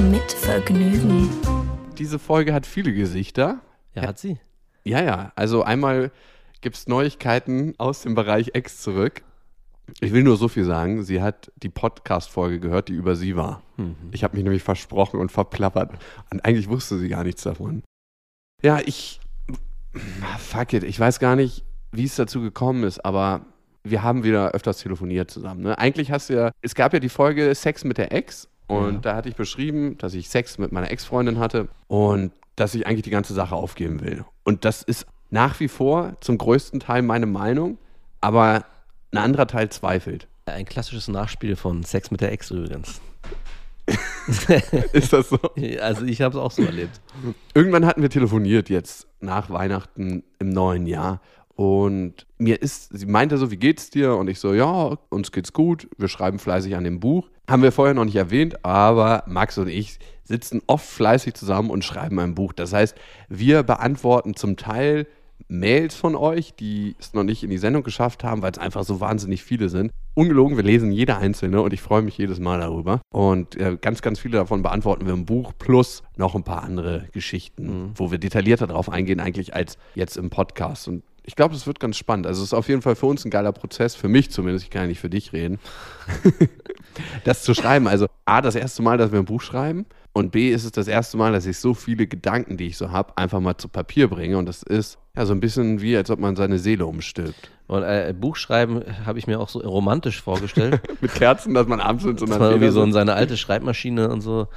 Mit Vergnügen. Diese Folge hat viele Gesichter. Ja, hat sie. Ja, ja. Also einmal gibt es Neuigkeiten aus dem Bereich Ex zurück. Ich will nur so viel sagen. Sie hat die Podcast-Folge gehört, die über sie war. Ich habe mich nämlich versprochen und verplappert. Und eigentlich wusste sie gar nichts davon. Ja, ich. Fuck it. Ich weiß gar nicht, wie es dazu gekommen ist, aber wir haben wieder öfters telefoniert zusammen. Ne? Eigentlich hast du ja. Es gab ja die Folge Sex mit der Ex. Und da hatte ich beschrieben, dass ich Sex mit meiner Ex-Freundin hatte und dass ich eigentlich die ganze Sache aufgeben will. Und das ist nach wie vor zum größten Teil meine Meinung, aber ein anderer Teil zweifelt. Ein klassisches Nachspiel von Sex mit der Ex übrigens. Ist das so? Also ich habe es auch so erlebt. Irgendwann hatten wir telefoniert jetzt nach Weihnachten im neuen Jahr. Und mir ist, sie meinte so, wie geht's dir? Und ich so, ja, uns geht's gut. Wir schreiben fleißig an dem Buch. Haben wir vorher noch nicht erwähnt, aber Max und ich sitzen oft fleißig zusammen und schreiben ein Buch. Das heißt, wir beantworten zum Teil Mails von euch, die es noch nicht in die Sendung geschafft haben, weil es einfach so wahnsinnig viele sind. Ungelogen, wir lesen jede einzelne und ich freue mich jedes Mal darüber. Und äh, ganz, ganz viele davon beantworten wir im Buch, plus noch ein paar andere Geschichten, wo wir detaillierter drauf eingehen, eigentlich als jetzt im Podcast. Und ich glaube, es wird ganz spannend. Also es ist auf jeden Fall für uns ein geiler Prozess, für mich zumindest, ich kann ja nicht für dich reden, das zu schreiben. Also A, das erste Mal, dass wir ein Buch schreiben und B, ist es das erste Mal, dass ich so viele Gedanken, die ich so habe, einfach mal zu Papier bringe. Und das ist ja so ein bisschen wie, als ob man seine Seele umstülpt. Und äh, Buchschreiben habe ich mir auch so romantisch vorgestellt. Mit Kerzen, dass man abends in so dass einer man irgendwie so in seine alte Schreibmaschine und so.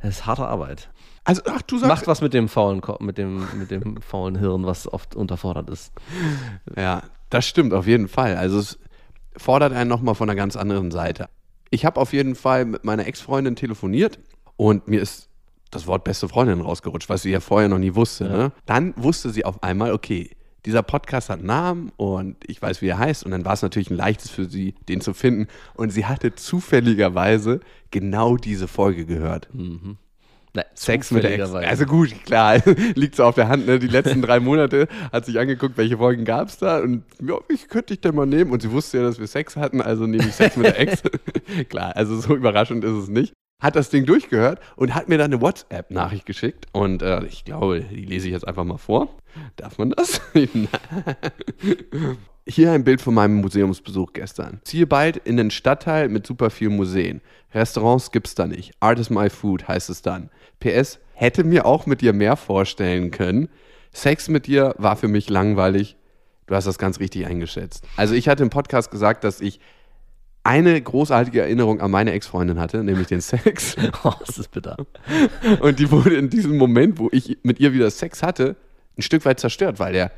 Das ist harte Arbeit. Also, ach, du sagst. Macht was mit dem faulen Ko mit dem, mit dem faulen Hirn, was oft unterfordert ist. Ja, das stimmt auf jeden Fall. Also es fordert einen nochmal von einer ganz anderen Seite. Ich habe auf jeden Fall mit meiner Ex-Freundin telefoniert und mir ist das Wort beste Freundin rausgerutscht, was sie ja vorher noch nie wusste. Ne? Dann wusste sie auf einmal, okay, dieser Podcast hat einen Namen und ich weiß, wie er heißt. Und dann war es natürlich ein leichtes für sie, den zu finden. Und sie hatte zufälligerweise genau diese Folge gehört. Na, Sex mit der Ex. Also gut, klar, liegt so auf der Hand. Ne? Die letzten drei Monate hat sich angeguckt, welche Folgen gab es da. Und ja, ich könnte ich denn mal nehmen. Und sie wusste ja, dass wir Sex hatten, also nehme ich Sex mit der Ex. klar, also so überraschend ist es nicht. Hat das Ding durchgehört und hat mir dann eine WhatsApp-Nachricht geschickt. Und äh, ich glaube, die lese ich jetzt einfach mal vor. Darf man das? Hier ein Bild von meinem Museumsbesuch gestern. Ziehe bald in den Stadtteil mit super vielen Museen. Restaurants gibt's da nicht. Art is my food heißt es dann. PS, hätte mir auch mit dir mehr vorstellen können. Sex mit dir war für mich langweilig. Du hast das ganz richtig eingeschätzt. Also ich hatte im Podcast gesagt, dass ich eine großartige Erinnerung an meine Ex-Freundin hatte, nämlich den Sex. Oh, das ist bitter. Und die wurde in diesem Moment, wo ich mit ihr wieder Sex hatte, ein Stück weit zerstört, weil der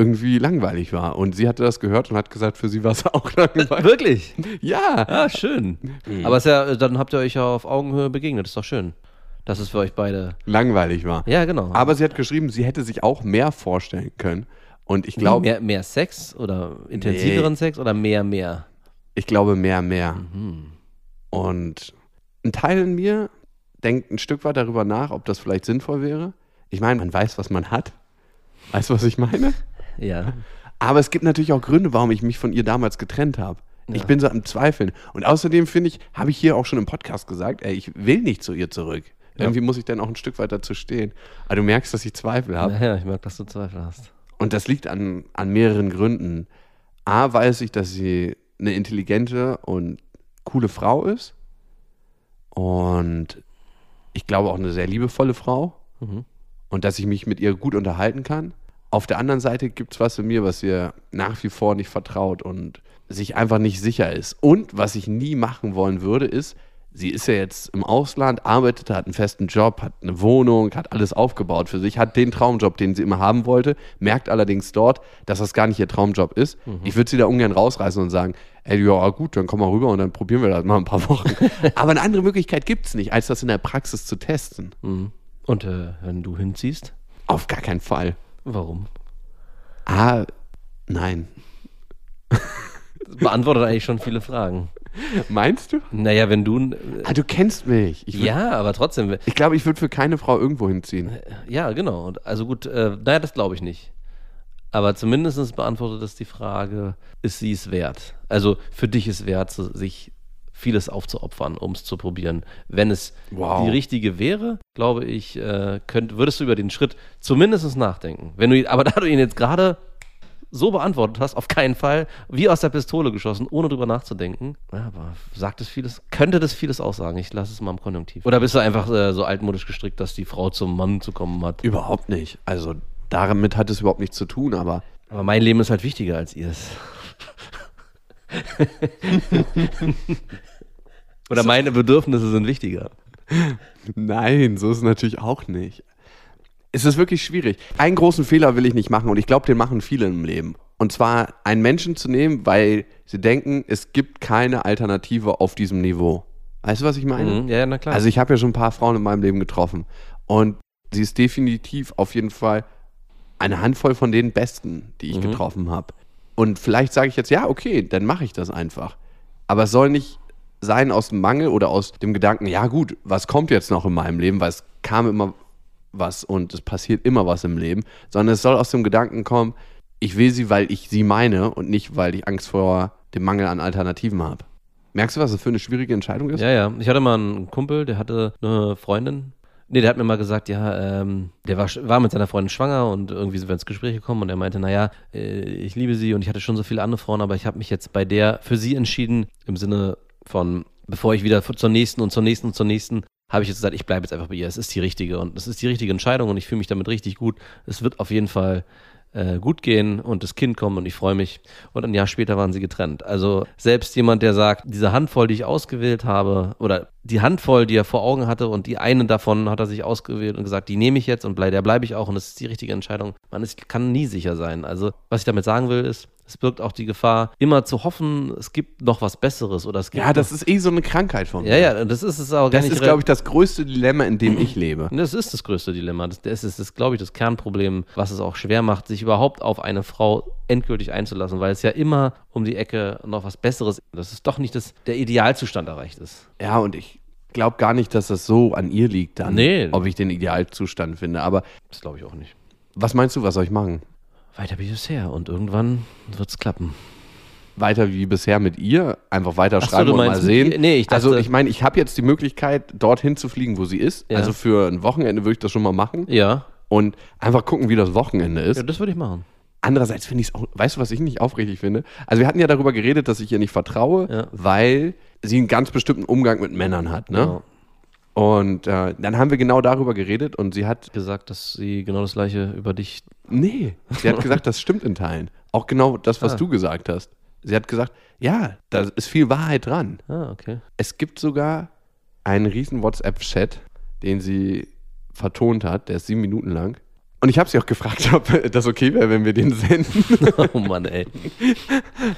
irgendwie langweilig war. Und sie hatte das gehört und hat gesagt, für sie war es auch langweilig. Wirklich? Ja. Ah, schön. Aber es ist ja, dann habt ihr euch ja auf Augenhöhe begegnet. ist doch schön. Dass es für euch beide. Langweilig war. Ja, genau. Aber sie hat geschrieben, sie hätte sich auch mehr vorstellen können. Und ich glaube, mehr, mehr Sex oder intensiveren Nee. Sex oder mehr, mehr? ich glaube mehr, mehr. Und ein Teil in mir denkt ein Stück weit darüber nach, ob das vielleicht sinnvoll wäre. Ich meine, man weiß, was man hat. Weißt du, was ich meine? Ja. Aber es gibt natürlich auch Gründe, warum ich mich von ihr damals getrennt habe. Ich bin so am Zweifeln. Und außerdem finde ich, habe ich hier auch schon im Podcast gesagt, ey, ich will nicht zu ihr zurück. Irgendwie muss ich dann auch ein Stück weit dazu stehen. Aber du merkst, dass ich Zweifel habe. Ja, ich merke, dass du Zweifel hast. Und das liegt an, an mehreren Gründen. A, weiß ich, dass sie eine intelligente und coole Frau ist. Und ich glaube auch eine sehr liebevolle Frau. Und dass ich mich mit ihr gut unterhalten kann. Auf der anderen Seite gibt es was in mir, was ihr nach wie vor nicht vertraut und sich einfach nicht sicher ist. Und was ich nie machen wollen würde, ist, sie ist ja jetzt im Ausland, arbeitet, hat einen festen Job, hat eine Wohnung, hat alles aufgebaut für sich, hat den Traumjob, den sie immer haben wollte, merkt allerdings dort, dass das gar nicht ihr Traumjob ist. Ich würde sie da ungern rausreißen und sagen, ey, ja gut, dann komm mal rüber und dann probieren wir das mal ein paar Wochen. Aber eine andere Möglichkeit gibt es nicht, als das in der Praxis zu testen. Und äh, wenn du hinziehst, Auf gar keinen Fall. Warum? Ah, nein. Das beantwortet eigentlich schon viele Fragen. Meinst du? Naja, wenn du. äh, Ah, du kennst mich. Ich, würd- Ja, aber trotzdem. ich glaube, ich würde für keine Frau irgendwo hinziehen. Ja, genau. Und Also gut, äh, naja, das glaube ich nicht. Aber zumindest beantwortet es die Frage, ist sie es wert? Also für dich ist wert, sich vieles aufzuopfern, um es zu probieren. Wenn es Wow. die richtige wäre, glaube ich, äh, könnt, würdest du über den Schritt zumindest nachdenken. Wenn du, ihn- aber da du ihn jetzt gerade so beantwortet hast, auf keinen Fall, wie aus der Pistole geschossen, ohne drüber nachzudenken. Ja, aber sagt es vieles, könnte das vieles aussagen. Ich lasse es mal im Konjunktiv. Oder bist du einfach äh, so altmodisch gestrickt, dass die Frau zum Mann zu kommen hat? Überhaupt nicht. Also damit hat es überhaupt nichts zu tun, aber Aber mein Leben ist halt wichtiger als ihrs. Oder meine Bedürfnisse sind wichtiger. nein, so ist es natürlich auch nicht. Es ist wirklich schwierig. Einen großen Fehler will ich nicht machen und ich glaube, den machen viele im Leben. Und zwar einen Menschen zu nehmen, weil sie denken, es gibt keine Alternative auf diesem Niveau. Weißt du, was ich meine? Mhm, ja, na klar. Also ich habe ja schon ein paar Frauen in meinem Leben getroffen und sie ist definitiv auf jeden Fall eine Handvoll von den Besten, die ich Mhm. getroffen habe. Und vielleicht sage ich jetzt, ja, okay, dann mache ich das einfach. Aber es soll nicht sein aus dem Mangel oder aus dem Gedanken, ja gut, was kommt jetzt noch in meinem Leben, weil es kam immer was und es passiert immer was im Leben, sondern es soll aus dem Gedanken kommen, ich will sie, weil ich sie meine und nicht, weil ich Angst vor dem Mangel an Alternativen habe. Merkst du, was das für eine schwierige Entscheidung ist? Ja, ja. Ich hatte mal einen Kumpel, der hatte eine Freundin. Nee, der hat mir mal gesagt, ja, ähm, der war, war mit seiner Freundin schwanger und irgendwie sind wir ins Gespräch gekommen und er meinte, naja, äh, ich liebe sie und ich hatte schon so viele andere Frauen, aber ich habe mich jetzt bei der für sie entschieden, im Sinne von, bevor ich wieder zur nächsten und zur nächsten und zur nächsten, habe ich jetzt gesagt, ich bleibe jetzt einfach bei ihr. Es ist die richtige und es ist die richtige Entscheidung und ich fühle mich damit richtig gut. Es wird auf jeden Fall äh, gut gehen und das Kind kommt und ich freue mich. Und ein Jahr später waren sie getrennt. Also selbst jemand, der sagt, diese Handvoll, die ich ausgewählt habe, oder die Handvoll, die er vor Augen hatte und die eine davon hat er sich ausgewählt und gesagt, die nehme ich jetzt und blei, der bleibe ich auch und das ist die richtige Entscheidung. Man ist, kann nie sicher sein. Also was ich damit sagen will, ist, es birgt auch die Gefahr, immer zu hoffen, es gibt noch was Besseres oder es gibt Ja, das ist eh so eine Krankheit von mir. ja, ja, das ist es auch Das ist, glaube ich, das größte Dilemma, in dem ich lebe. das ist das größte Dilemma. Das, das ist, das, glaube ich, das Kernproblem, was es auch schwer macht, sich überhaupt auf eine Frau endgültig einzulassen, weil es ja immer um die Ecke noch was Besseres, dass es doch nicht das, der Idealzustand erreicht ist. Ja, und ich glaube gar nicht, dass das so an ihr liegt dann, Nee. ob ich den Idealzustand finde. Aber Das glaube ich auch nicht. was meinst du, was soll ich machen? Weiter wie bisher und irgendwann wird es klappen. Weiter wie bisher mit ihr, einfach weiter so, schreiben du und mal sehen. Nee, ich dachte- also ich meine, ich habe jetzt die Möglichkeit, dorthin zu fliegen, wo sie ist. Ja. Also für ein Wochenende würde ich das schon mal machen Ja, und einfach gucken, wie das Wochenende ist. ja das würde ich machen. Andererseits finde ich es auch, weißt du, was ich nicht aufrichtig finde? Also wir hatten ja darüber geredet, dass ich ihr nicht vertraue, Ja. weil sie einen ganz bestimmten Umgang mit Männern hat, ne? Ja. Und äh, dann haben wir genau darüber geredet und sie hat, Gesagt, dass sie genau das gleiche über dich. nee, sie hat gesagt, das stimmt in Teilen. Auch genau das, was Ah. du gesagt hast. Sie hat gesagt, ja, da ist viel Wahrheit dran. Ah, okay. Es gibt sogar einen riesen WhatsApp-Chat, den sie vertont hat, der ist sieben Minuten lang. Und ich habe sie auch gefragt, ob das okay wäre, wenn wir den senden. Oh Mann, ey.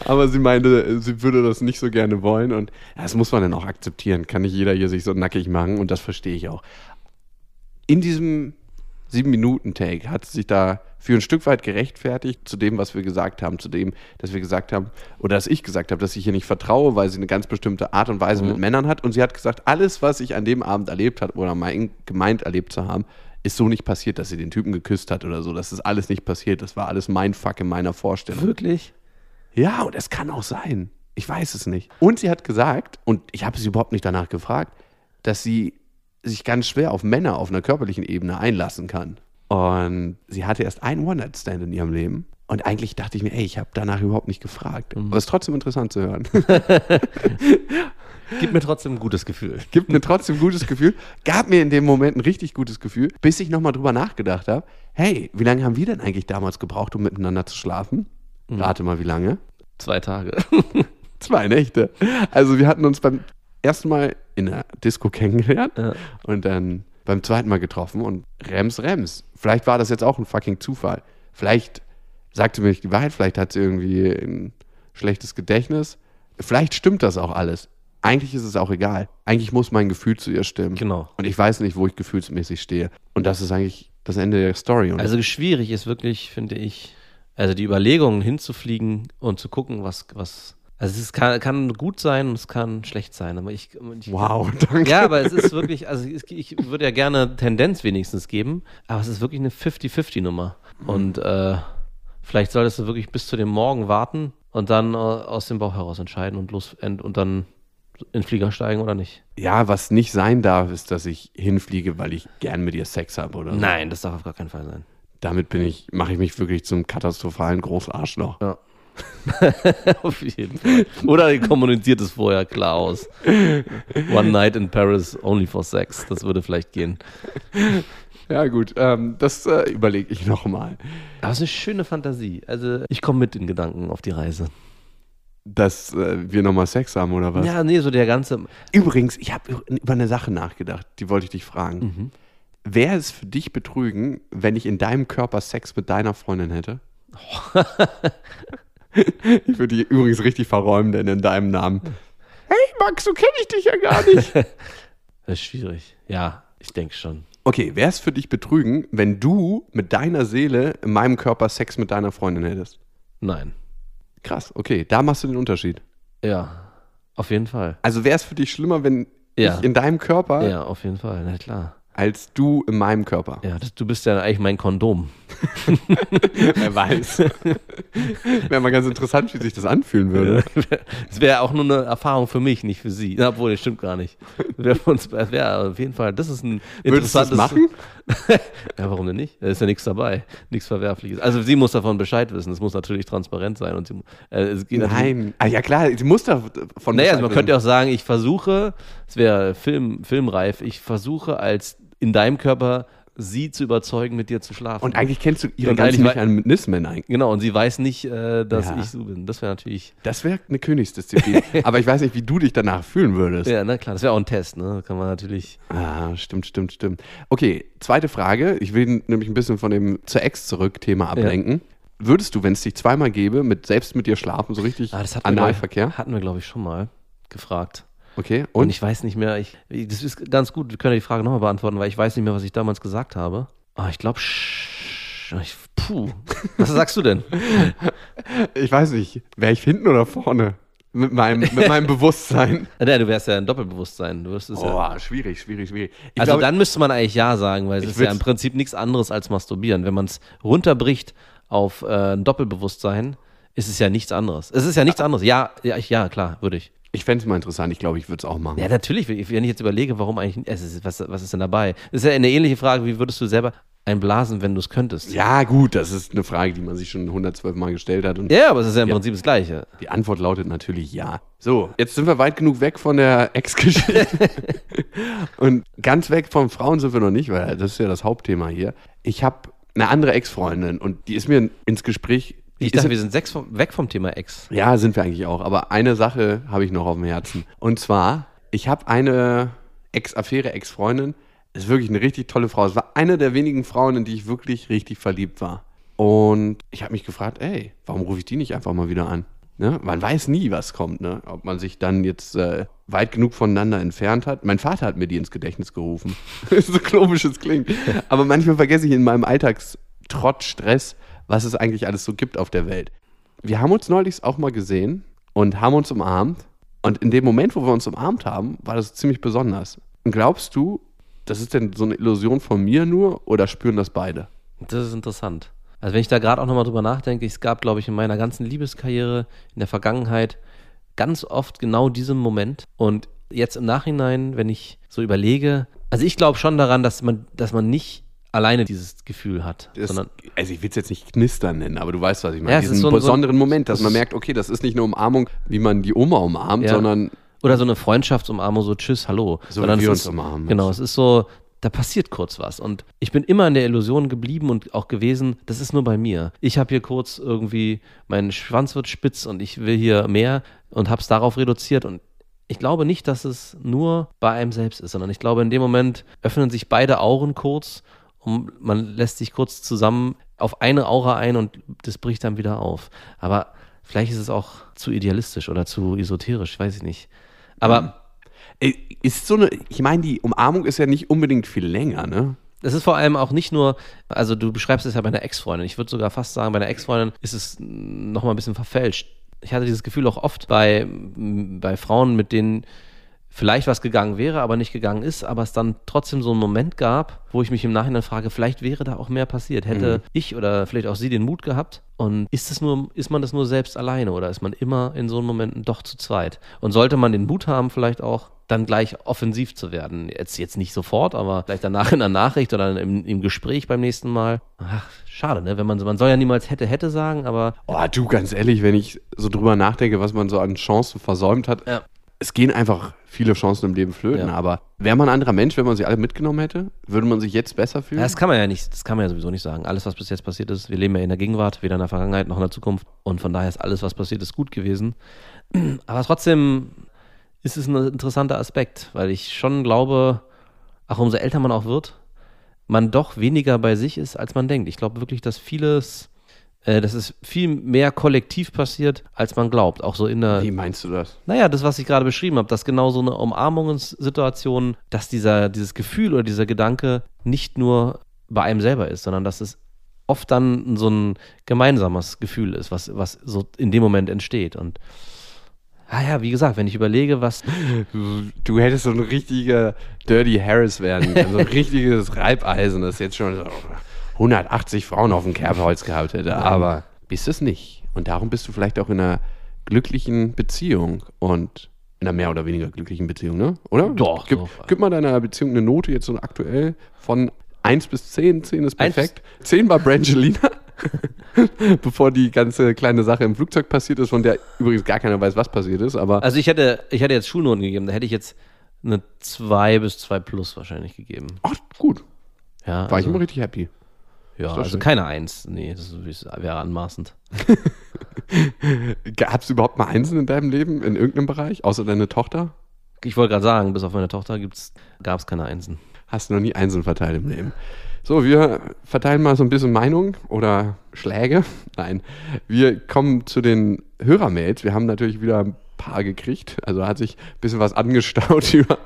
Aber sie meinte, sie würde das nicht so gerne wollen. Und das muss man dann auch akzeptieren. Kann nicht jeder hier sich so nackig machen. Und das verstehe ich auch. In diesem sieben Minuten Take hat sie sich da für ein Stück weit gerechtfertigt zu dem, was wir gesagt haben, zu dem, dass wir gesagt haben, oder dass ich gesagt habe, dass ich ihr nicht vertraue, weil sie eine ganz bestimmte Art und Weise mit Männern hat. Und sie hat gesagt, alles, was ich an dem Abend erlebt hat oder mein, gemeint erlebt zu haben, ist so nicht passiert, dass sie den Typen geküsst hat oder so. Das ist alles nicht passiert. Das war alles mein Fuck in meiner Vorstellung. Wirklich? Ja, und es kann auch sein. Ich weiß es nicht. Und sie hat gesagt, und ich habe sie überhaupt nicht danach gefragt, dass sie sich ganz schwer auf Männer auf einer körperlichen Ebene einlassen kann. Und sie hatte erst einen One-Night-Stand in ihrem Leben. Und eigentlich dachte ich mir, ey, ich habe danach überhaupt nicht gefragt. Aber es ist trotzdem interessant zu hören. Gibt mir trotzdem ein gutes Gefühl. Gibt mir trotzdem ein gutes Gefühl. Gab mir in dem Moment ein richtig gutes Gefühl, bis ich nochmal drüber nachgedacht habe. Hey, wie lange haben wir denn eigentlich damals gebraucht, um miteinander zu schlafen? Rate mal, wie lange? Zwei Tage. Zwei Nächte. Also wir hatten uns beim ersten Mal in der Disco kennengelernt Ja. und dann beim zweiten Mal getroffen und Rems, Rems. Vielleicht war das jetzt auch ein fucking Zufall. Vielleicht sagte mir nicht die Wahrheit, vielleicht hat sie irgendwie ein schlechtes Gedächtnis. Vielleicht stimmt das auch alles. Eigentlich ist es auch egal. Eigentlich muss mein Gefühl zu ihr stimmen. Genau. Und ich weiß nicht, wo ich gefühlsmäßig stehe. Und das ist eigentlich das Ende der Story. Und Also schwierig ist wirklich, finde ich, also die Überlegungen hinzufliegen und zu gucken, was, was, also es kann, kann gut sein und es kann schlecht sein, aber ich, ich wow, danke. Ja, aber es ist wirklich, also ich, ich würde ja gerne Tendenz wenigstens geben, aber es ist wirklich eine 50-50-Nummer. Und äh, vielleicht solltest du wirklich bis zu dem Morgen warten und dann äh, aus dem Bauch heraus entscheiden und los und dann in den Flieger steigen oder nicht. Ja, was nicht sein darf, ist, dass ich hinfliege, weil ich gern mit ihr Sex habe oder. Nein, das darf auf gar keinen Fall sein. Damit bin ich, mache ich mich wirklich zum katastrophalen Großarschloch. Ja. auf jeden Fall. Oder ihr kommuniziert es vorher klar aus. One night in Paris only for sex. Das würde vielleicht gehen. Ja, gut, ähm, das äh, überlege ich nochmal. Aber es ist eine schöne Fantasie. Also ich komme mit in Gedanken auf die Reise. Dass äh, wir nochmal Sex haben oder was? Ja, nee, so der ganze. Übrigens, ich habe über eine Sache nachgedacht, die wollte ich dich fragen. Mhm. Wäre es für dich betrügen, wenn ich in deinem Körper Sex mit deiner Freundin hätte? ich würde dich übrigens richtig verräumen, denn in deinem Namen. Hey Max, so kenne ich dich ja gar nicht. Das ist schwierig. Ja, ich denke schon. Okay, wäre es für dich betrügen, wenn du mit deiner Seele in meinem Körper Sex mit deiner Freundin hättest? Nein. Krass, okay, da machst du den Unterschied. Ja, auf jeden Fall. Also wäre es für dich schlimmer, wenn Ja. ich in deinem Körper Ja, auf jeden Fall. Na klar. als du in meinem Körper? Ja, das, du bist ja eigentlich mein Kondom. Wer weiß. Wäre mal ganz interessant, wie sich das anfühlen würde. Es wäre auch nur eine Erfahrung für mich, nicht für sie. Obwohl, das stimmt gar nicht. Wär das wäre auf jeden Fall, das ist ein Würdest du das interessantes. machen? ja, warum denn nicht? Da ist ja nichts dabei. Nichts Verwerfliches. Also sie muss davon Bescheid wissen. Es muss natürlich transparent sein. Und sie, äh, Nein. Ah, ja klar, sie muss da von Naja, also Bescheid man könnte wissen. auch sagen, ich versuche, es wäre Film, filmreif, ich versuche als in deinem Körper sie zu überzeugen, mit dir zu schlafen. Und eigentlich kennst du ihre Und ganzen Mechanismen eigentlich. Genau, und sie weiß nicht, äh, dass Ja. ich so bin. Das wäre natürlich. Das wäre eine Königsdisziplin. Aber ich weiß nicht, wie du dich danach fühlen würdest. Ja, na klar, das wäre auch ein Test, ne? Kann man natürlich. Ah, stimmt, stimmt, stimmt. Okay, zweite Frage. Ich will nämlich ein bisschen von dem zur Ex zurück Thema ablenken. Würdest du, wenn es dich zweimal gäbe, mit selbst mit dir schlafen, so richtig Ah, das hatten wir, Analverkehr? ich- hatten wir, glaube ich, schon mal gefragt. Okay, Und, und? ich weiß nicht mehr, ich, das ist ganz gut, wir können ja die Frage nochmal beantworten, weil ich weiß nicht mehr, was ich damals gesagt habe. Ah, ich glaube, puh. Was sagst du denn? Ich weiß nicht, wäre ich hinten oder vorne? Mit meinem, mit meinem Bewusstsein. Nein, du wärst ja ein Doppelbewusstsein. Du wirst es ja. Oh, schwierig, schwierig, schwierig. Ich Also glaube, dann müsste man eigentlich Ja sagen, weil es ist ja im Prinzip nichts anderes als Masturbieren. Wenn man es runterbricht auf äh, ein Doppelbewusstsein, ist es ja nichts anderes. Es ist ja nichts anderes. Ja, ja, ja klar, würde ich. Ich fände es mal interessant. Ich glaube, ich würde es auch machen. Ja, natürlich. Wenn ich jetzt überlege, warum eigentlich, ist, was, was ist denn dabei? Das ist ja eine ähnliche Frage, wie würdest du selber einblasen, wenn du es könntest? Ja, gut, das ist eine Frage, die man sich schon 112 Mal gestellt hat. Und Ja, aber es ist ja im Prinzip das Gleiche. die Antwort lautet natürlich ja. So, jetzt sind wir weit genug weg von der Ex-Geschichte. und ganz weg von Frauen sind wir noch nicht, weil das ist ja das Hauptthema hier. Ich habe eine andere Ex-Freundin und die ist mir ins Gespräch. Ich dachte, wir sind sechs vom, weg vom Thema Ex. Ja, sind wir eigentlich auch. Aber eine Sache habe ich noch auf dem Herzen. Und zwar, ich habe eine Ex-Affäre, Ex-Freundin. Ist wirklich eine richtig tolle Frau. Es war eine der wenigen Frauen, in die ich wirklich richtig verliebt war. Und ich habe mich gefragt, ey, warum rufe ich die nicht einfach mal wieder an? Ne? Man weiß nie, was kommt, ne? Ob man sich dann jetzt äh, weit genug voneinander entfernt hat. Mein Vater hat mir die ins Gedächtnis gerufen. so komisch es klingt. Aber manchmal vergesse ich in meinem Alltagstrott, Stress, was es eigentlich alles so gibt auf der Welt. Wir haben uns neulich auch mal gesehen und haben uns umarmt. Und in dem Moment, wo wir uns umarmt haben, war das ziemlich besonders. Und glaubst du, das ist denn so eine Illusion von mir nur oder spüren das beide? Das ist interessant. Also wenn ich da gerade auch nochmal drüber nachdenke, es gab, glaube ich, in meiner ganzen Liebeskarriere in der Vergangenheit ganz oft genau diesen Moment. Und jetzt im Nachhinein, wenn ich so überlege, also ich glaube schon daran, dass man, dass man nicht alleine dieses Gefühl hat, Das, sondern also ich will es jetzt nicht knistern nennen, aber du weißt, was ich meine. Ja, es Diesen so ein- so ein- besonderen Moment, dass das man merkt, okay, das ist nicht eine Umarmung, wie man die Oma umarmt, Ja. sondern oder so eine Freundschaftsumarmung, so Tschüss, hallo. So Sondern wie wir uns umarmen. Genau, es ist so, da passiert kurz was. Und ich bin immer in der Illusion geblieben und auch gewesen, das ist nur bei mir. Ich habe hier kurz irgendwie, mein Schwanz wird spitz und ich will hier mehr und habe es darauf reduziert und ich glaube nicht, dass es nur bei einem selbst ist, sondern ich glaube, in dem Moment öffnen sich beide Auren kurz und man lässt sich kurz zusammen auf eine Aura ein und das bricht dann wieder auf. Aber vielleicht ist es auch zu idealistisch oder zu esoterisch, weiß ich nicht. Aber Äh, Ist so eine, ich meine, die Umarmung ist ja nicht unbedingt viel länger, ne? Es ist vor allem auch nicht nur, also du beschreibst es ja bei einer Ex-Freundin. Ich würde sogar fast sagen, bei einer Ex-Freundin ist es nochmal ein bisschen verfälscht. Ich hatte dieses Gefühl auch oft bei, bei Frauen, mit denen vielleicht was gegangen wäre, aber nicht gegangen ist, aber es dann trotzdem so einen Moment gab, wo ich mich im Nachhinein frage, vielleicht wäre da auch mehr passiert. Hätte ich oder vielleicht auch sie den Mut gehabt und ist es nur, ist man das nur selbst alleine oder ist man immer in so einem Momenten doch zu zweit? Und sollte man den Mut haben, vielleicht auch dann gleich offensiv zu werden. Jetzt, jetzt nicht sofort, aber vielleicht danach in der Nachricht oder im, im Gespräch beim nächsten Mal. Ach, schade, ne? Wenn man, so- man soll ja niemals hätte, hätte sagen, aber Oh, du, ganz ehrlich, wenn ich so drüber nachdenke, was man so an Chancen versäumt hat, Ja. Es gehen einfach viele Chancen im Leben flöten, Ja. aber wäre man ein anderer Mensch, wenn man sie alle mitgenommen hätte? Würde man sich jetzt besser fühlen? Ja, das kann man ja nicht, das kann man ja sowieso nicht sagen. Alles, was bis jetzt passiert ist, wir leben ja in der Gegenwart, weder in der Vergangenheit noch in der Zukunft. Und von daher ist alles, was passiert ist, gut gewesen. Aber trotzdem ist es ein interessanter Aspekt, weil ich schon glaube, auch umso älter man auch wird, man doch weniger bei sich ist, als man denkt. Ich glaube wirklich, dass vieles, äh, dass es viel mehr kollektiv passiert, als man glaubt. Auch so in der, Wie meinst du das? naja, das, was ich gerade beschrieben habe, dass genau so eine Umarmungssituation, dass dieser, dieses Gefühl oder dieser Gedanke nicht nur bei einem selber ist, sondern dass es oft dann so ein gemeinsames Gefühl ist, was, was so in dem Moment entsteht. Und ah ja, wie gesagt, wenn ich überlege, was. Du, du hättest so ein richtiger Dirty Harris werden können, so ein richtiges Reibeisen, das jetzt schon so 180 Frauen auf dem Kerbholz gehabt hätte, aber bist es nicht. Und darum bist du vielleicht auch in einer glücklichen Beziehung und in einer mehr oder weniger glücklichen Beziehung, ne? Oder? Doch, Gib, gib mal deiner Beziehung eine Note jetzt so aktuell von 1 bis 10. 10 ist Eins- perfekt. 10 war Brangelina. Bevor die ganze kleine Sache im Flugzeug passiert ist, von der übrigens gar keiner weiß, was passiert ist, aber Also ich hätte, ich hätte jetzt Schulnoten gegeben, da hätte ich jetzt eine 2 bis 2 plus wahrscheinlich gegeben. ach, gut, Ja, war ich also, immer richtig happy. Ja, also schön. keine 1. Nee, das wäre anmaßend. Gab es überhaupt mal Einsen in deinem Leben, in irgendeinem Bereich, außer deine Tochter? Ich wollte gerade sagen, bis auf meine Tochter gab es keine Einsen. Hast du noch nie Einsen verteilt im Leben. So, wir verteilen mal so ein bisschen Meinung oder Schläge. Nein, wir kommen zu den Hörermails. Wir haben natürlich wieder ein paar gekriegt. Also hat sich ein bisschen was angestaut über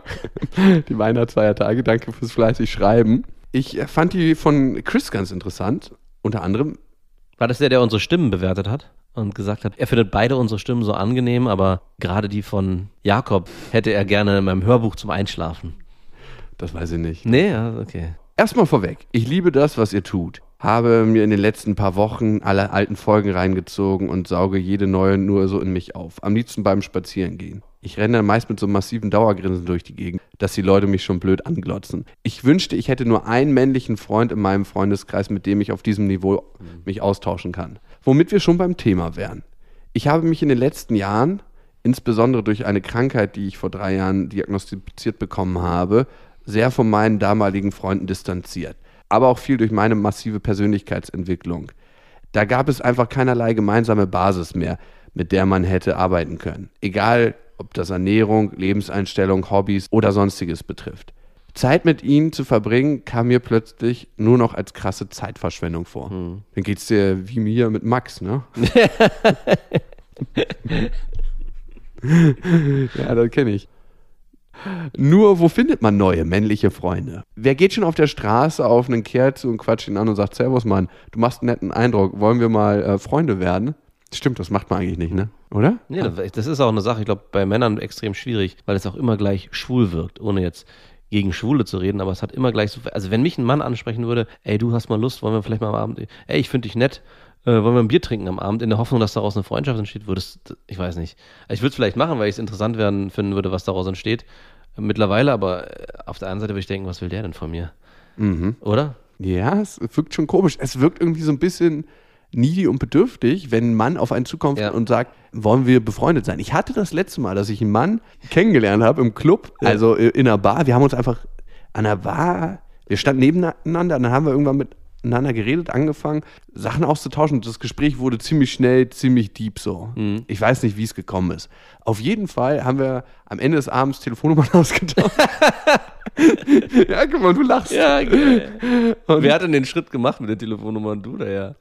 die Weihnachtsfeiertage. Danke fürs fleißig Schreiben. Ich fand die von Chris ganz interessant. Unter anderem, War das der, der unsere Stimmen bewertet hat und gesagt hat, er findet beide unsere Stimmen so angenehm, aber gerade die von Jakob hätte er gerne in meinem Hörbuch zum Einschlafen. das weiß ich nicht. Nee, ja, okay. Erstmal vorweg, ich liebe das, was ihr tut. Habe mir in den letzten paar Wochen alle alten Folgen reingezogen und sauge jede neue nur so in mich auf. Am liebsten beim Spazierengehen. Ich renne dann meist mit so einem massiven Dauergrinsen durch die Gegend, dass die Leute mich schon blöd anglotzen. Ich wünschte, ich hätte nur einen männlichen Freund in meinem Freundeskreis, mit dem ich auf diesem Niveau mich austauschen kann. Womit wir schon beim Thema wären. Ich habe mich in den letzten Jahren, insbesondere durch eine Krankheit, die ich vor drei Jahren diagnostiziert bekommen habe, sehr von meinen damaligen Freunden distanziert. Aber auch viel durch meine massive Persönlichkeitsentwicklung. Da gab es einfach keinerlei gemeinsame Basis mehr, mit der man hätte arbeiten können. Egal, ob das Ernährung, Lebenseinstellung, Hobbys oder sonstiges betrifft. Zeit mit ihnen zu verbringen, kam mir plötzlich nur noch als krasse Zeitverschwendung vor. Dann geht's dir wie mir mit Max, ne? ja, das kenne ich. Nur, wo findet man neue männliche Freunde? Wer geht schon auf der Straße auf einen Kerl zu und quatscht ihn an und sagt, Servus Mann, du machst einen netten Eindruck, wollen wir mal äh, Freunde werden? Stimmt, das macht man eigentlich nicht, ne? Oder? Nee, das- das ist auch eine Sache, ich glaube, bei Männern extrem schwierig, weil es auch immer gleich schwul wirkt, ohne jetzt gegen Schwule zu reden, aber es hat immer gleich so, also wenn mich ein Mann ansprechen würde, ey, du hast mal Lust, wollen wir vielleicht mal am Abend, ey, ich finde dich nett, äh, wollen wir ein Bier trinken am Abend, in der Hoffnung, dass daraus eine Freundschaft entsteht, würdest, ich weiß nicht. Ich würde es vielleicht machen, weil ich es interessant werden finden würde, was daraus entsteht. Mittlerweile, aber äh, auf der anderen Seite würde ich denken, was will der denn von mir? Oder? Ja, es wirkt schon komisch. Es wirkt irgendwie so ein bisschen needy und bedürftig, wenn ein Mann auf einen zukommt Ja. und sagt, wollen wir befreundet sein? Ich hatte das letzte Mal, dass ich einen Mann kennengelernt habe im Club, also äh, in einer Bar. Wir haben uns einfach an der Bar, wir standen nebeneinander und dann haben wir irgendwann miteinander geredet, angefangen, Sachen auszutauschen. Das Gespräch wurde ziemlich schnell, ziemlich deep so. Ich weiß nicht, wie es gekommen ist. Auf jeden Fall haben wir am Ende des Abends Telefonnummern ausgetauscht. ja, guck mal, du lachst. Ja, geil. Wer hat denn den Schritt gemacht mit den Telefonnummern? Du oder ja?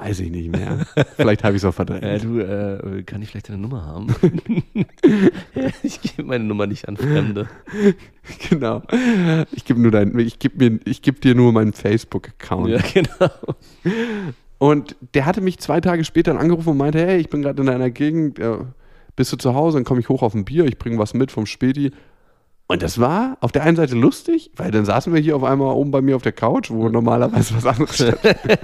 Weiß ich nicht mehr. Vielleicht habe ich es auch verdrängt. Äh, du, äh, kann ich vielleicht deine Nummer haben? ich gebe meine Nummer nicht an Fremde. Genau. Ich gebe nur dein, ich gebe mir, ich gebe dir nur meinen Facebook-Account. Ja, genau. Und der hatte mich zwei Tage später angerufen und meinte, hey, ich bin gerade in deiner Gegend, ja, bist du zu Hause? Dann komme ich hoch auf ein Bier, ich bringe was mit vom Späti. Und das war auf der einen Seite lustig, weil dann saßen wir hier auf einmal oben bei mir auf der Couch, wo normalerweise was anderes stattfindet,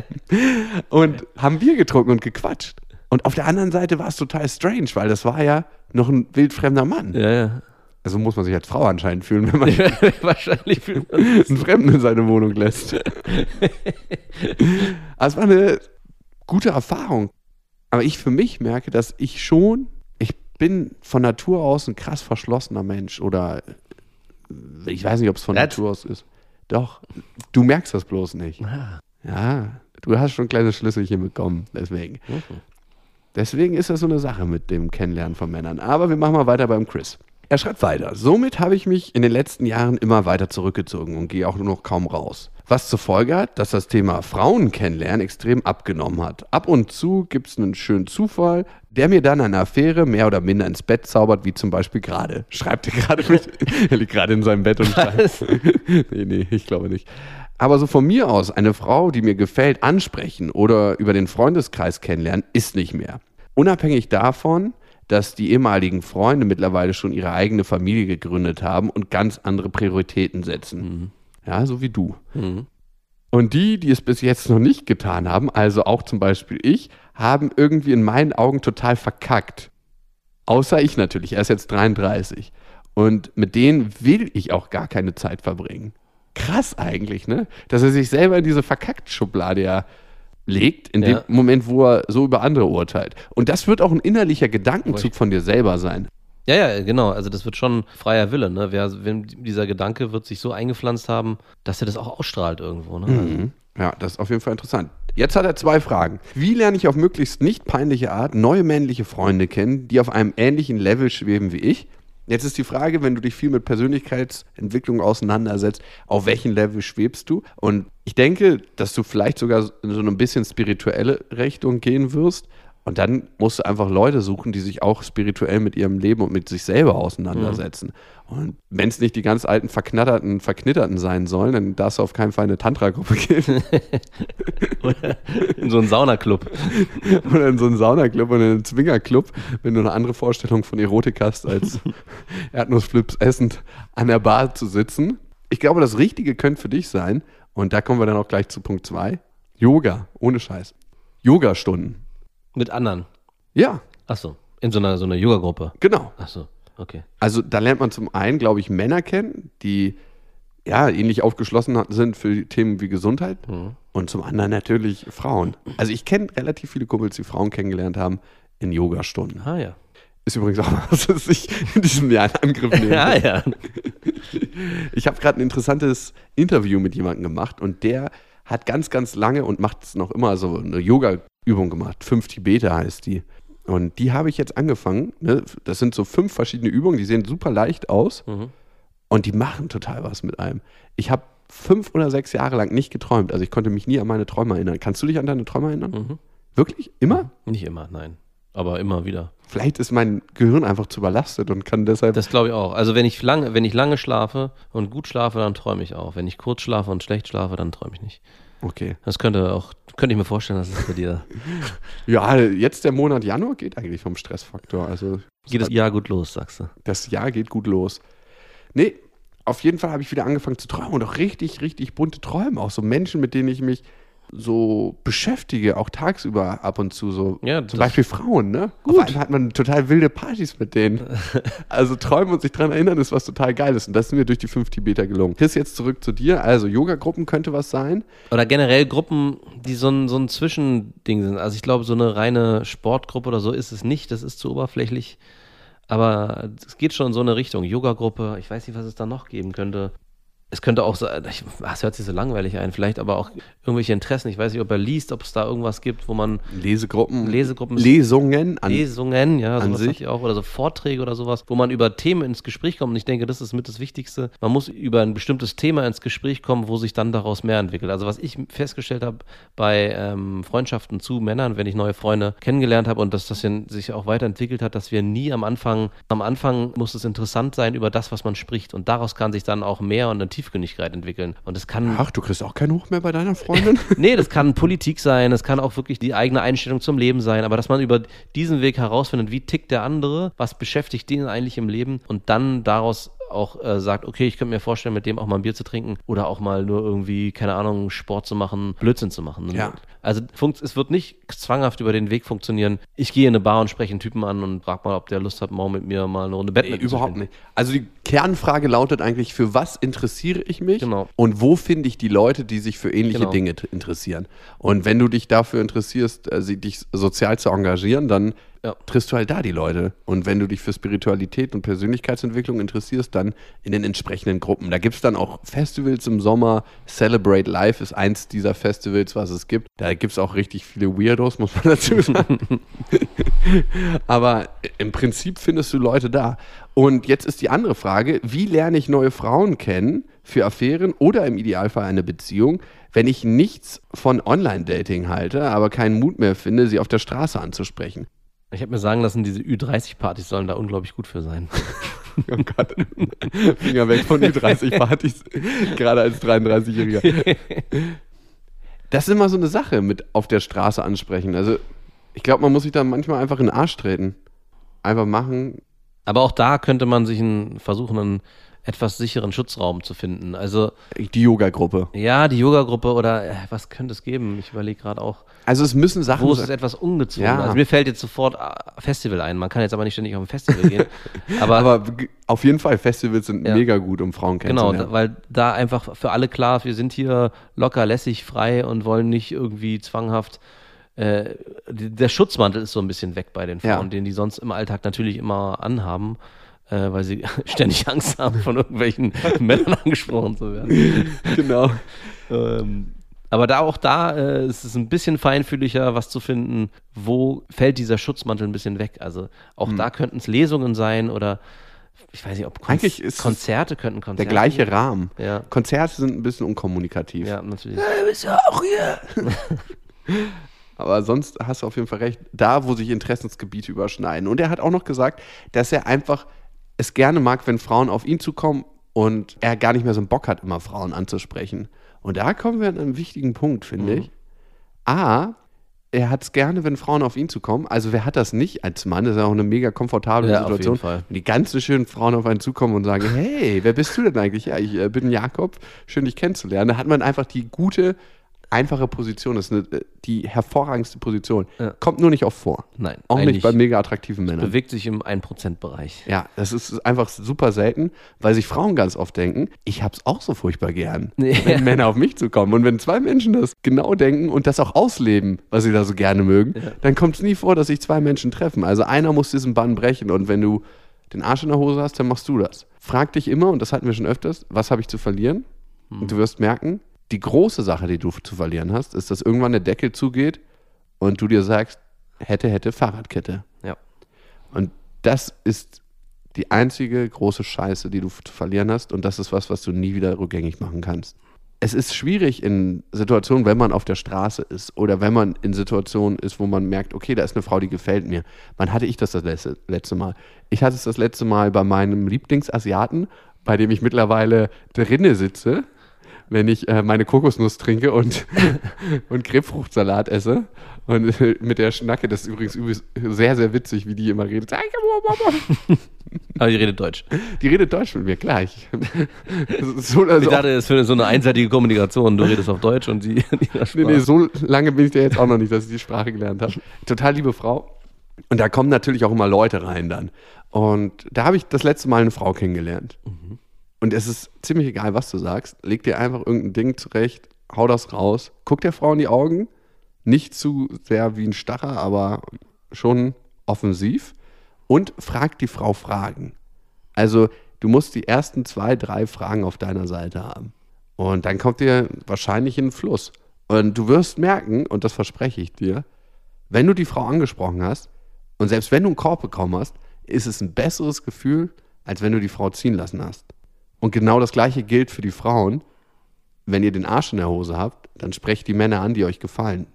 und haben Bier getrunken und gequatscht. Und auf der anderen Seite war es total strange, weil das war ja noch ein wildfremder Mann. Ja, ja. Also muss man sich als Frau anscheinend fühlen, wenn man Wahrscheinlich fühlt man einen Fremden in seine Wohnung lässt. also es war eine gute Erfahrung. Aber ich für mich merke, dass ich schon, ich bin von Natur aus ein krass verschlossener Mensch oder ich weiß nicht, ob es von? Natur aus ist. Doch, du merkst das bloß nicht. Ja, du hast schon kleine Schlüsselchen bekommen, deswegen. Deswegen ist das so eine Sache mit dem Kennenlernen von Männern. Aber wir machen mal weiter beim Chris. Er schreibt weiter. Somit habe ich mich in den letzten Jahren immer weiter zurückgezogen und gehe auch nur noch kaum raus. Was zur Folge hat, dass das Thema Frauen kennenlernen extrem abgenommen hat. Ab und zu gibt es einen schönen Zufall, der mir dann eine Affäre mehr oder minder ins Bett zaubert, wie zum Beispiel gerade. Schreibt er gerade mit. er liegt gerade in seinem Bett und schreibt. nee, nee, ich glaube nicht. Aber so von mir aus, eine Frau, die mir gefällt, ansprechen oder über den Freundeskreis kennenlernen, ist nicht mehr. Unabhängig davon, dass die ehemaligen Freunde mittlerweile schon ihre eigene Familie gegründet haben und ganz andere Prioritäten setzen. Ja, so wie du. Und die, die es bis jetzt noch nicht getan haben, also auch zum Beispiel ich, haben irgendwie in meinen Augen total verkackt. Außer ich natürlich, er ist jetzt 33. Und mit denen will ich auch gar keine Zeit verbringen. Krass eigentlich, ne? Dass er sich selber in diese Verkackt-Schublade ja legt, in Ja. dem Moment, wo er so über andere urteilt. Und das wird auch ein innerlicher Gedankenzug von dir selber sein. Ja, ja, genau. Also das wird schon freier Wille. Ne? Wer, wenn dieser Gedanke wird sich so eingepflanzt haben, dass er das auch ausstrahlt irgendwo. Ne? Mhm. Ja, das ist auf jeden Fall interessant. Jetzt hat er zwei Fragen. Wie lerne ich auf möglichst nicht peinliche Art neue männliche Freunde kennen, die auf einem ähnlichen Level schweben wie ich? Jetzt ist die Frage, wenn du dich viel mit Persönlichkeitsentwicklung auseinandersetzt, auf welchem Level schwebst du? Und ich denke, dass du vielleicht sogar in so eine bisschen spirituelle Richtung gehen wirst. Und dann musst du einfach Leute suchen, die sich auch spirituell mit ihrem Leben und mit sich selber auseinandersetzen. Und wenn es nicht die ganz alten, verknatterten, verknitterten sein sollen, dann darfst du auf keinen Fall in eine Tantra-Gruppe gehen. In so einen Saunaclub. oder in so einen Saunaclub oder in einen Zwingerclub, wenn du eine andere Vorstellung von Erotik hast, als Erdnussflips essend an der Bar zu sitzen. Ich glaube, das Richtige könnte für dich sein, und da kommen wir dann auch gleich zu Punkt 2, Yoga, ohne Scheiß. Yoga-Stunden. Mit anderen. Ja, Achso. In so einer, so einer Yoga-Gruppe. genau. Achso. Okay. Also da lernt man zum einen, glaube ich, Männer kennen, die ja ähnlich aufgeschlossen sind für Themen wie Gesundheit und zum anderen natürlich Frauen. Also ich kenne relativ viele Kumpels, die Frauen kennengelernt haben in Yoga-Stunden. Ah ja. Ist übrigens auch was, was ich in diesem Jahr in Angriff nehme. Ja, ja. Ich habe gerade ein interessantes Interview mit jemandem gemacht und der hat ganz, ganz lange und macht es noch immer so eine Yoga-Übung gemacht. Fünf Tibeter heißt die. Und die habe ich jetzt angefangen. Ne? Das sind so fünf verschiedene Übungen, die sehen super leicht aus und die machen total was mit einem. Ich habe fünf oder sechs Jahre lang nicht geträumt. Also ich konnte mich nie an meine Träume erinnern. Kannst du dich an deine Träume erinnern? Wirklich? Immer? Nicht immer, nein. Aber immer wieder. Vielleicht ist mein Gehirn einfach zu überlastet und kann deshalb. Das glaube ich auch. Also wenn ich lange, wenn ich lange schlafe und gut schlafe, dann träume ich auch. Wenn ich kurz schlafe und schlecht schlafe, dann träume ich nicht. Okay. Das könnte auch, könnte ich mir vorstellen, dass es bei dir Ja, jetzt der Monat Januar geht eigentlich vom Stressfaktor. Also geht das Jahr gut los, sagst du. das Jahr geht gut los. Nee, auf jeden Fall habe ich wieder angefangen zu träumen und auch richtig, richtig bunte Träume. Auch so Menschen, mit denen ich mich so beschäftige, auch tagsüber ab und zu. So Ja, zum Beispiel Frauen, ne? Auf einmal hat man total wilde Partys mit denen. also träumen und sich dran erinnern ist was total Geiles. Und das ist mir durch die fünf Tibeter gelungen. Chris, jetzt zurück zu dir. Also Yoga-Gruppen könnte was sein. Oder generell Gruppen, die so ein, so ein Zwischending sind. Also ich glaube, so eine reine Sportgruppe oder so ist es nicht. Das ist zu oberflächlich. Aber es geht schon in so eine Richtung. Yoga-Gruppe, ich weiß nicht, was es da noch geben könnte. Es könnte auch sein, ach, es hört sich so langweilig ein, vielleicht aber auch irgendwelche Interessen. Ich weiß nicht, ob er liest, ob es da irgendwas gibt, wo man Lesegruppen. Lesegruppen- Lesungen. An, Lesungen, ja, an sowas sich? auch, oder so Vorträge oder sowas, wo man über Themen ins Gespräch kommt. Und ich denke, das ist mit das Wichtigste. Man muss über ein bestimmtes Thema ins Gespräch kommen, wo sich dann daraus mehr entwickelt. Also was ich festgestellt habe bei ähm, Freundschaften zu Männern, wenn ich neue Freunde kennengelernt habe und dass das sich auch weiterentwickelt hat, dass wir nie am Anfang, am Anfang muss es interessant sein über das, was man spricht. Und daraus kann sich dann auch mehr und eine Tiefgründigkeit entwickeln. Und es kann Ach, du kriegst auch keinen Hoch mehr bei deiner Freundin? Nee, das kann Politik sein, es kann auch wirklich die eigene Einstellung zum Leben sein, aber dass man über diesen Weg herausfindet, wie tickt der andere, was beschäftigt den eigentlich im Leben und dann daraus auch äh, sagt, okay, ich könnte mir vorstellen, mit dem auch mal ein Bier zu trinken oder auch mal nur irgendwie, keine Ahnung, Sport zu machen, Blödsinn zu machen. Ja. Also es wird nicht zwanghaft über den Weg funktionieren. Ich gehe in eine Bar und spreche einen Typen an und frage mal, ob der Lust hat, morgen mit mir mal eine Runde Nee, Badminton zu überhaupt nicht. Also die Kernfrage lautet eigentlich, für was interessiere ich mich? Genau. Und wo finde ich die Leute, die sich für ähnliche Genau. Dinge interessieren? Und wenn du dich dafür interessierst, äh, dich sozial zu engagieren, dann Ja. triffst du halt da die Leute. Und wenn du dich für Spiritualität und Persönlichkeitsentwicklung interessierst, dann in den entsprechenden Gruppen. Da gibt es dann auch Festivals im Sommer. Celebrate Life ist eins dieser Festivals, was es gibt. Da gibt es auch richtig viele Weirdos, muss man dazu sagen. Aber im Prinzip findest du Leute da. Und jetzt ist die andere Frage, wie lerne ich neue Frauen kennen für Affären oder im Idealfall eine Beziehung, wenn ich nichts von Online-Dating halte, aber keinen Mut mehr finde, sie auf der Straße anzusprechen? Ich habe mir sagen lassen, diese Ü30-Partys sollen da unglaublich gut für sein. Oh Gott. Finger weg von den 30 Partys, gerade als 33-Jähriger. Das ist immer so eine Sache mit auf der Straße ansprechen. Also ich glaube, man muss sich da manchmal einfach in den Arsch treten. Einfach machen. Aber auch da könnte man sich einen, versuchen, einen etwas sicheren Schutzraum zu finden. Also Die Yoga-Gruppe. ja, die Yoga-Gruppe oder äh, was könnte es geben? Ich überlege gerade auch, Also es müssen Sachen wo ist es etwas ungezwungen? Ja. Also mir fällt jetzt sofort äh, Festival ein. Man kann jetzt aber nicht ständig auf ein Festival gehen. Aber, Aber auf jeden Fall, Festivals sind Ja. mega gut, um Frauen genau, kennenzulernen. da, weil da einfach für alle klar ist, wir sind hier locker, lässig, frei und wollen nicht irgendwie zwanghaft äh, der Schutzmantel ist so ein bisschen weg bei den Ja. Frauen, den die sonst im Alltag natürlich immer anhaben, äh, weil sie ständig Angst haben, von irgendwelchen Männern angesprochen zu werden. genau. Ähm, aber da auch da äh, ist es ein bisschen feinfühliger, was zu finden, wo fällt dieser Schutzmantel ein bisschen weg. Also auch da könnten es Lesungen sein oder ich weiß nicht, ob Hm. Es Konzerte könnten Der Konzerte gleiche sein. Rahmen. Ja. Konzerte sind ein bisschen unkommunikativ. Ja, natürlich. Du bist ja auch hier. Aber sonst hast du auf jeden Fall recht, da, wo sich Interessensgebiete überschneiden. Und er hat auch noch gesagt, dass er einfach es gerne mag, wenn Frauen auf ihn zukommen und er gar nicht mehr so einen Bock hat, immer Frauen anzusprechen. Und da kommen wir an einen wichtigen Punkt, finde Mhm. ich. A, er hat es gerne, wenn Frauen auf ihn zukommen. Also wer hat das nicht als Mann? Das ist ja auch eine mega komfortable Ja, auf Situation. jeden Fall. Wenn die ganzen schönen Frauen auf einen zukommen und sagen, hey, wer bist du denn eigentlich? Ja, ich äh, bin Jakob, schön dich kennenzulernen. Da hat man einfach die gute, einfache Position. Ist eine, äh, die hervorragendste Position. Ja. Kommt nur nicht oft vor. Nein, Auch nicht bei mega attraktiven Männern. bewegt sich im 1%-Bereich. Ja, das ist einfach super selten, weil sich Frauen ganz oft denken, ich hab's auch so furchtbar gern, Ja. wenn Männer auf mich zukommen. Und wenn zwei Menschen das genau denken und das auch ausleben, was sie da so gerne mögen, dann kommt es nie vor, dass sich zwei Menschen treffen. Also einer muss diesen Bann brechen und wenn du den Arsch in der Hose hast, dann machst du das. Frag dich immer, und das hatten wir schon öfters, was habe ich zu verlieren? Und du wirst merken, die große Sache, die du zu verlieren hast, ist, dass irgendwann der Deckel zugeht und du dir sagst, hätte, hätte, Fahrradkette. Ja. Und das ist die einzige große Scheiße, die du zu verlieren hast. Und das ist was, was du nie wieder rückgängig machen kannst. Es ist schwierig in Situationen, wenn man auf der Straße ist oder wenn man in Situationen ist, wo man merkt, okay, da ist eine Frau, die gefällt mir. Wann hatte ich das das letzte, letzte Mal? Ich hatte es das letzte Mal bei meinem Lieblingsasiaten, bei dem ich mittlerweile drinne sitze, wenn ich äh, meine Kokosnuss trinke und, und Grapefruchtsalat esse. Und äh, mit der Schnacke, das ist übrigens übelst sehr, sehr witzig, wie die immer redet. Aber die redet Deutsch. Die redet Deutsch mit mir, klar. Ich, so, also Ich dachte, es ist für so eine einseitige Kommunikation. Du redest auf Deutsch und sie Nee, nee, so lange bin ich ja jetzt auch noch nicht, dass ich die Sprache gelernt habe. Total liebe Frau. Und da kommen natürlich auch immer Leute rein dann. Und da habe ich das letzte Mal eine Frau kennengelernt. Und es ist ziemlich egal, was du sagst. Leg dir einfach irgendein Ding zurecht, hau das raus, guck der Frau in die Augen. Nicht zu sehr wie ein Stacher, aber schon offensiv. Und frag die Frau Fragen. Also du musst die ersten zwei, drei Fragen auf deiner Seite haben. Und dann kommt dir wahrscheinlich in den Fluss. Und du wirst merken, und das verspreche ich dir, wenn du die Frau angesprochen hast und selbst wenn du einen Korb bekommen hast, ist es ein besseres Gefühl, als wenn du die Frau ziehen lassen hast. Und genau das gleiche gilt für die Frauen. Wenn ihr den Arsch in der Hose habt, dann sprecht die Männer an, die euch gefallen.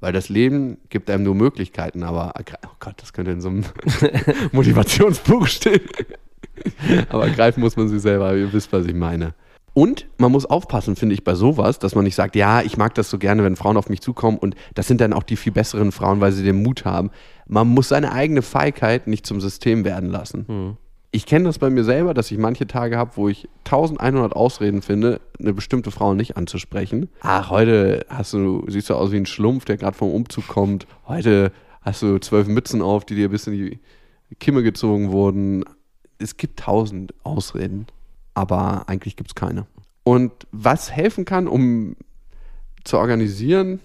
Weil das Leben gibt einem nur Möglichkeiten, aber, oh Gott, das könnte in so einem Motivationsbuch stehen. aber ergreifen muss man sie selber, ihr wisst, was ich meine. Und man muss aufpassen, finde ich, bei sowas, dass man nicht sagt, ja, ich mag das so gerne, wenn Frauen auf mich zukommen und das sind dann auch die viel besseren Frauen, weil sie den Mut haben. Man muss seine eigene Feigheit nicht zum System werden lassen. Mhm. Ich kenne das bei mir selber, dass ich manche Tage habe, wo ich 1100 Ausreden finde, eine bestimmte Frau nicht anzusprechen. Ach, heute hast du, siehst du aus wie ein Schlumpf, der gerade vom Umzug kommt. Heute hast du zwölf Mützen auf, die dir bis in die Kimme gezogen wurden. Es gibt tausend Ausreden aber eigentlich gibt es keine. Und was helfen kann, um zu organisieren,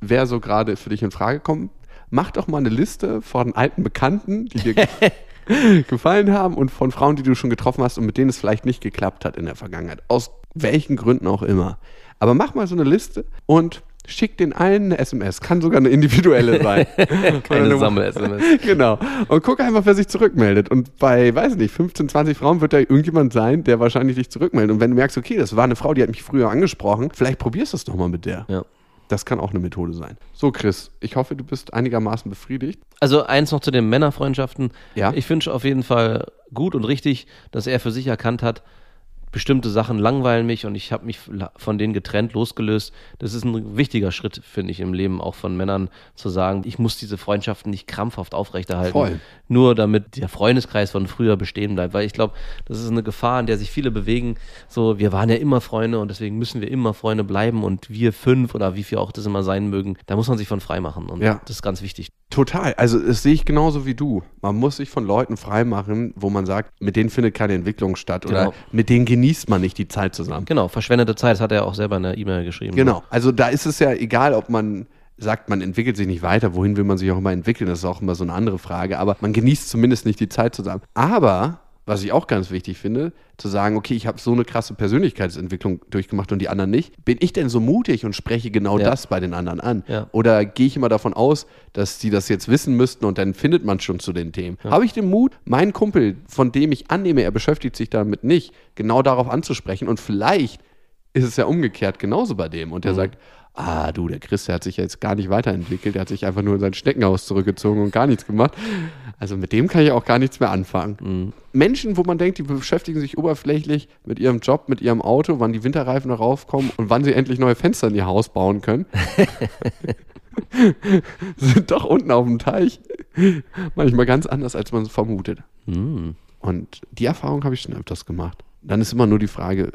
wer so gerade für dich in Frage kommt, mach doch mal eine Liste von alten Bekannten, die dir gefallen haben und von Frauen, die du schon getroffen hast und mit denen es vielleicht nicht geklappt hat in der Vergangenheit. Aus welchen Gründen auch immer. Aber mach mal so eine Liste und schick den allen eine SMS. Kann sogar eine individuelle sein. Keine Sammel-SMS. Genau. Und guck einfach, wer sich zurückmeldet. Und bei, weiß nicht, 15, 20 Frauen wird da irgendjemand sein, der wahrscheinlich dich zurückmeldet. Und wenn du merkst, okay, das war eine Frau, die hat mich früher angesprochen, vielleicht probierst du es doch mal mit der. Ja. Das kann auch eine Methode sein. So, Chris, ich hoffe, du bist einigermaßen befriedigt. Also eins noch zu den Männerfreundschaften. Ja. Ich finde auf jeden Fall gut und richtig, dass er für sich erkannt hat, bestimmte Sachen langweilen mich und ich habe mich von denen getrennt, losgelöst. Das ist ein wichtiger Schritt, finde ich, im Leben auch von Männern zu sagen, ich muss diese Freundschaften nicht krampfhaft aufrechterhalten, Voll. nur damit der Freundeskreis von früher bestehen bleibt. Weil ich glaube, das ist eine Gefahr, in der sich viele bewegen. So, wir waren ja immer Freunde und deswegen müssen wir immer Freunde bleiben und wir fünf oder wie viel auch das immer sein mögen, da muss man sich von frei machen und Ja. das ist ganz wichtig. Total. Also, das sehe ich genauso wie du. Man muss sich von Leuten freimachen, wo man sagt, mit denen findet keine Entwicklung statt oder Genau. mit denen genießt man nicht die Zeit zusammen. Genau, verschwendete Zeit, das hat er auch selber in der E-Mail geschrieben. Genau. Also da ist es ja egal, ob man sagt, man entwickelt sich nicht weiter, wohin will man sich auch immer entwickeln, das ist auch immer so eine andere Frage, aber man genießt zumindest nicht die Zeit zusammen. Aber, was ich auch ganz wichtig finde, zu sagen, okay, ich habe so eine krasse Persönlichkeitsentwicklung durchgemacht und die anderen nicht, bin ich denn so mutig und spreche genau Ja. das bei den anderen an? Ja. Oder gehe ich immer davon aus, dass die das jetzt wissen müssten und dann findet man schon zu den Themen? Habe ich den Mut, meinen Kumpel, von dem ich annehme, er beschäftigt sich damit nicht, genau darauf anzusprechen und vielleicht ist es ja umgekehrt genauso bei dem. Und der sagt, ah du, der Chris, der hat sich jetzt gar nicht weiterentwickelt, der hat sich einfach nur in sein Steckenhaus zurückgezogen und gar nichts gemacht. Also mit dem kann ich auch gar nichts mehr anfangen. Menschen, wo man denkt, die beschäftigen sich oberflächlich mit ihrem Job, mit ihrem Auto, wann die Winterreifen darauf kommen und wann sie endlich neue Fenster in ihr Haus bauen können. sind doch unten auf dem Teich manchmal ganz anders, als man es vermutet. Hm. Und die Erfahrung habe ich schon öfters gemacht. Dann ist immer nur die Frage,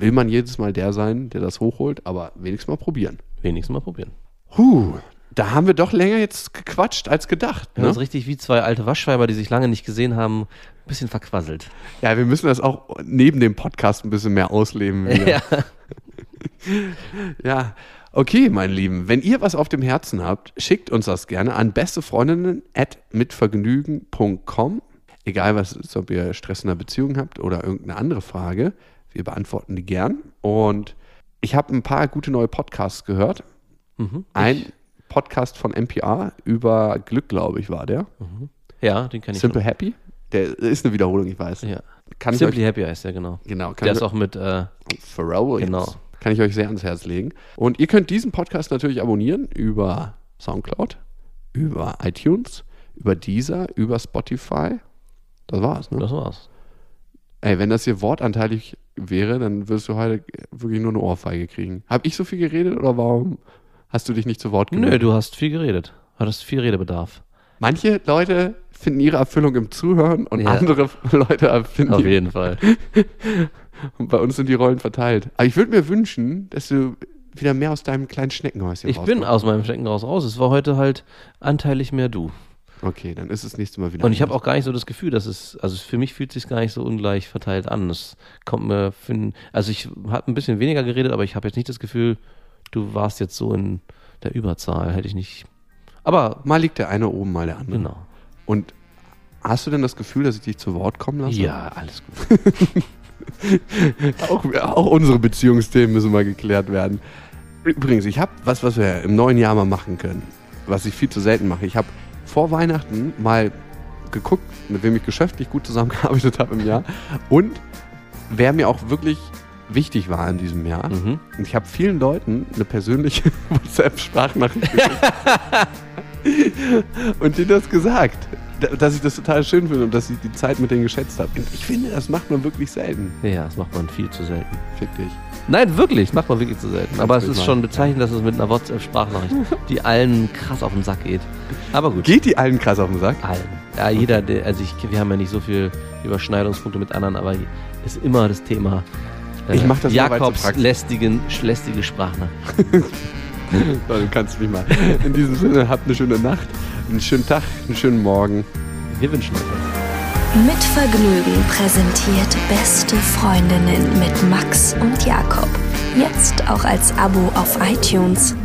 will man jedes Mal der sein, der das hochholt, aber wenigstens mal probieren. Wenigstens mal probieren. Huh, da haben wir doch länger jetzt gequatscht als gedacht. Das Ne? ist richtig wie zwei alte Waschweiber, die sich lange nicht gesehen haben, ein bisschen verquasselt. Ja, wir müssen das auch neben dem Podcast ein bisschen mehr ausleben. Ja. Ja, okay, meine Lieben. Wenn ihr was auf dem Herzen habt, schickt uns das gerne an bestefreundinnen at mitvergnügen.com. Egal was ist, ob ihr Stress in der Beziehung habt oder irgendeine andere Frage. Wir beantworten die gern. Und ich habe ein paar gute neue Podcasts gehört. Mhm. Ein Podcast von NPR über Glück, glaube ich, war der. Ja, den kenne ich. Simple Happy. Der ist eine Wiederholung, ich weiß. Ja. Kann ich Simply euch, Happy heißt der, genau. genau, kann Der ich ist auch mit, äh, Pharrell Williams. Genau. Kann ich euch sehr ans Herz legen. Und ihr könnt diesen Podcast natürlich abonnieren über Soundcloud, über iTunes, über Deezer, über Spotify. Das war's, ne? das war's. Ey, wenn das hier wortanteilig wäre, dann wirst du heute wirklich nur eine Ohrfeige kriegen. Hab ich so viel geredet oder warum hast du dich nicht zu Wort Nö, gemeldet? du hast viel geredet. Hattest viel Redebedarf. Manche Leute finden ihre Erfüllung im Zuhören und Ja. andere Leute finden Auf jeden Fall. Und bei uns sind die Rollen verteilt. Aber ich würde mir wünschen, dass du wieder mehr aus deinem kleinen Schneckenhäuschen Ich bin aus meinem Steckenhaus raus. Es war heute halt anteilig mehr du. Okay, dann ist es nächste Mal wieder. Und ich habe auch gar nicht so das Gefühl, dass es, also für mich fühlt es sich gar nicht so ungleich verteilt an. Es kommt mir, für, also ich habe ein bisschen weniger geredet, aber ich habe jetzt nicht das Gefühl, du warst jetzt so in der Überzahl. Hätte ich nicht. Aber Mal liegt der eine oben, mal der andere. genau. Und Hast du denn das Gefühl, dass ich dich zu Wort kommen lasse? Ja, alles gut. Auch, auch unsere Beziehungsthemen müssen mal geklärt werden. Übrigens, ich habe was, was wir im neuen Jahr mal machen können, was ich viel zu selten mache. Ich habe vor Weihnachten mal geguckt, mit wem ich geschäftlich gut zusammengearbeitet habe im Jahr und wer mir auch wirklich wichtig war in diesem Jahr. Mhm. Und ich habe vielen Leuten eine persönliche WhatsApp-Sprachnachricht geschickt. und denen das gesagt, da- dass ich das total schön finde und dass ich die Zeit mit denen geschätzt habe. Und ich finde, das macht man wirklich selten. Ja, das macht man viel zu selten. Fick dich. Nein, wirklich, macht man wirklich zu selten. Aber es ist mal. schon bezeichnend, dass es mit einer WhatsApp-Sprachnachricht, die allen krass auf den Sack geht. Aber gut. Geht die allen krass auf den Sack? allen. Ja, jeder, der, also ich, wir haben ja nicht so viel Überschneidungspunkte mit anderen, aber ist immer das Thema. äh, Ich mach das nur, Jakobs praktisch- lästigen, lästige Sprachnachricht. So, du kannst mich mal. In diesem Sinne, habt eine schöne Nacht, einen schönen Tag, einen schönen Morgen. Wir wünschen euch was. Mit Vergnügen präsentiert Beste Freundinnen mit Max und Jakob. Jetzt auch als Abo auf iTunes.